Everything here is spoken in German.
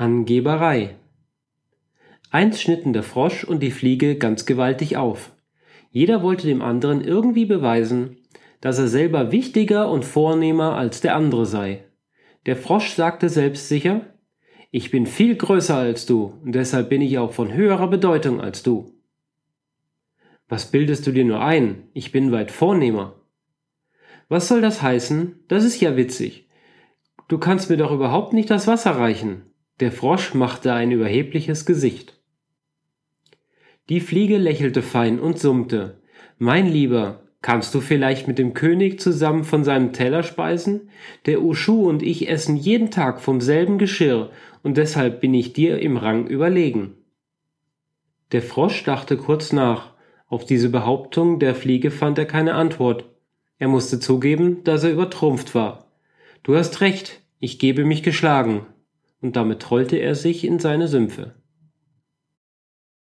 Angeberei. Einst schnitten der Frosch und die Fliege ganz gewaltig auf. Jeder wollte dem anderen irgendwie beweisen, dass er selber wichtiger und vornehmer als der andere sei. Der Frosch sagte selbstsicher, ich bin viel größer als du und deshalb bin ich auch von höherer Bedeutung als du. Was bildest du dir nur ein? Ich bin weit vornehmer. Was soll das heißen? Das ist ja witzig. Du kannst mir doch überhaupt nicht das Wasser reichen. Der Frosch machte ein überhebliches Gesicht. Die Fliege lächelte fein und summte. Mein Lieber, kannst du vielleicht mit dem König zusammen von seinem Teller speisen? Der Uschu und ich essen jeden Tag vom selben Geschirr, und deshalb bin ich dir im Rang überlegen. Der Frosch dachte kurz nach. Auf diese Behauptung der Fliege fand er keine Antwort. Er musste zugeben, dass er übertrumpft war. Du hast recht, ich gebe mich geschlagen, und damit trollte er sich in seine Sümpfe.